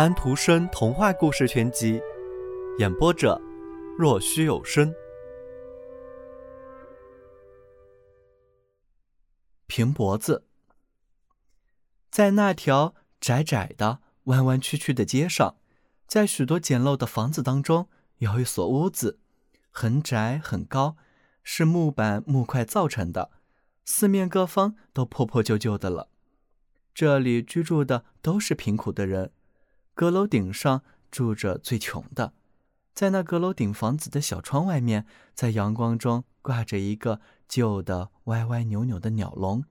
安徒生童话故事全集，演播者：若虚有声。平脖子，在那条窄窄的、弯弯曲曲的街上，在许多简陋的房子当中，有一所屋子，很窄很高，是木板木块造成的，四面各方都破破旧旧的了。这里居住的都是贫苦的人。阁楼顶上住着最穷的，在那阁楼顶房子的小窗外面，在阳光中挂着一个旧的歪歪扭扭的鸟笼。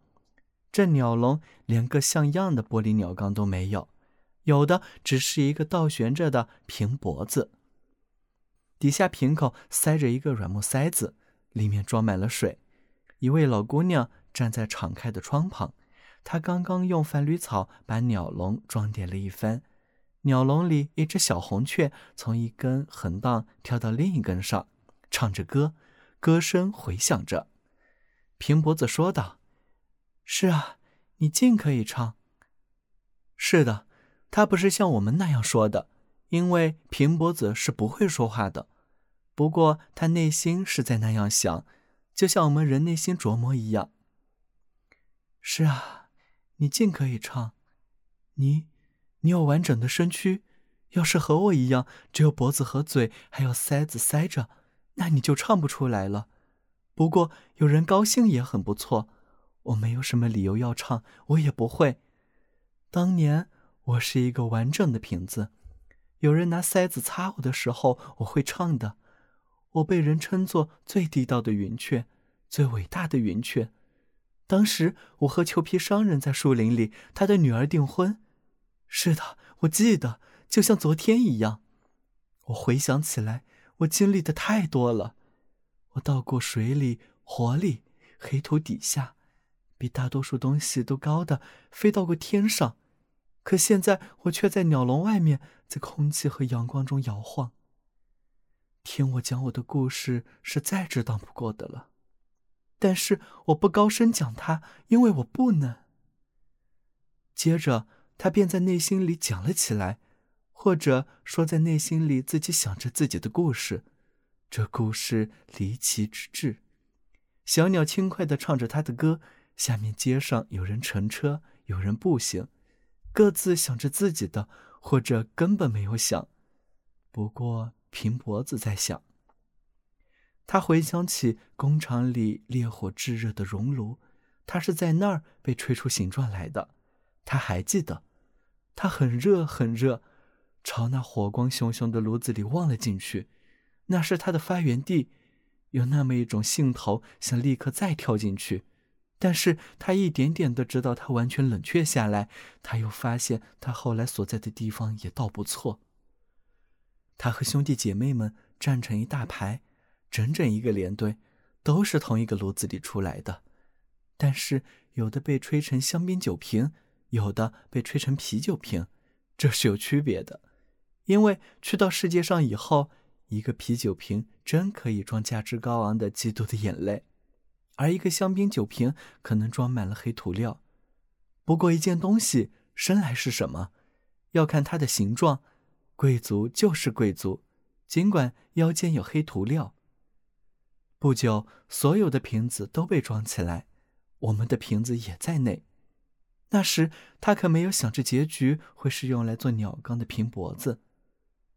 这鸟笼连个像样的玻璃鸟缸都没有，有的只是一个倒悬着的平脖子，底下瓶口塞着一个软木塞子，里面装满了水。一位老姑娘站在敞开的窗旁，她刚刚用番驴草把鸟笼装点了一番。鸟笼里，一只小红雀从一根横档跳到另一根上，唱着歌，歌声回响着。平脖子说道：“是啊，你尽可以唱。”是的，他不是像我们那样说的，因为平脖子是不会说话的。不过他内心是在那样想，就像我们人内心琢磨一样。是啊，你尽可以唱，你。你有完整的身躯，要是和我一样，只有脖子和嘴，还有塞子塞着，那你就唱不出来了。不过有人高兴也很不错。我没有什么理由要唱，我也不会。当年我是一个完整的瓶子，有人拿塞子擦我的时候，我会唱的。我被人称作最地道的云雀，最伟大的云雀。当时我和裘皮商人在树林里，他的女儿订婚。是的，我记得，就像昨天一样。我回想起来，我经历的太多了。我到过水里、火里、黑土底下，比大多数东西都高的飞到过天上。可现在我却在鸟笼外面，在空气和阳光中摇晃。听我讲我的故事是再值当不过的了，但是我不高声讲它，因为我不能。接着。他便在内心里讲了起来，或者说在内心里自己想着自己的故事。这故事离奇之至。小鸟轻快地唱着它的歌，下面街上有人乘车，有人步行，各自想着自己的，或者根本没有想。不过平脖子在想。他回想起工厂里烈火炙热的熔炉，他是在那儿被吹出形状来的。他还记得。他很热，很热，朝那火光熊熊的炉子里望了进去，那是他的发源地，有那么一种兴头想立刻再跳进去，但是他一点点的直到他完全冷却下来，他又发现他后来所在的地方也倒不错。他和兄弟姐妹们站成一大排，整整一个连队，都是同一个炉子里出来的，但是有的被吹成香槟酒瓶。有的被吹成啤酒瓶，这是有区别的。因为去到世界上以后，一个啤酒瓶真可以装价值高昂的基督的眼泪，而一个香槟酒瓶可能装满了黑涂料。不过一件东西生来是什么，要看它的形状。贵族就是贵族，尽管腰间有黑涂料。不久，所有的瓶子都被装起来，我们的瓶子也在内。那时他可没有想着结局会是用来做鸟缸的平脖子，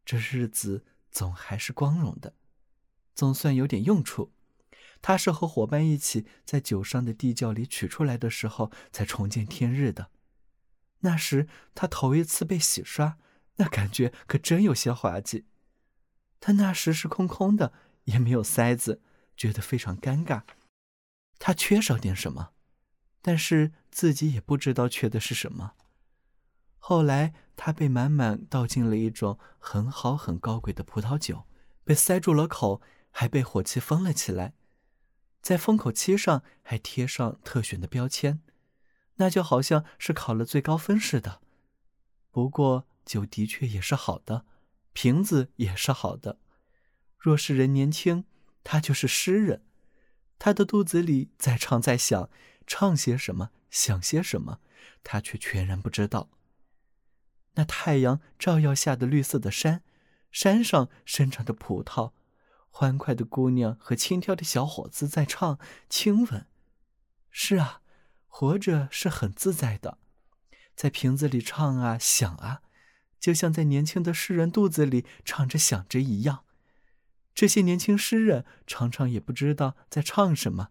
这日子总还是光荣的，总算有点用处。他是和伙伴一起在酒商的地窖里取出来的时候才重见天日的。那时他头一次被洗刷，那感觉可真有些滑稽。他那时是空空的，也没有塞子，觉得非常尴尬。他缺少点什么。但是自己也不知道缺的是什么。后来他被满满倒进了一种很好很高贵的葡萄酒，被塞住了口，还被火漆封了起来，在封口漆上还贴上特选的标签，那就好像是考了最高分似的。不过酒的确也是好的，瓶子也是好的。若是人年轻，他就是诗人，他的肚子里在唱在想。唱些什么，想些什么，他却全然不知道。那太阳照耀下的绿色的山，山上生长着葡萄，欢快的姑娘和轻佻的小伙子在唱亲吻。是啊，活着是很自在的，在瓶子里唱啊想啊，就像在年轻的诗人肚子里唱着想着一样。这些年轻诗人常常也不知道在唱什么，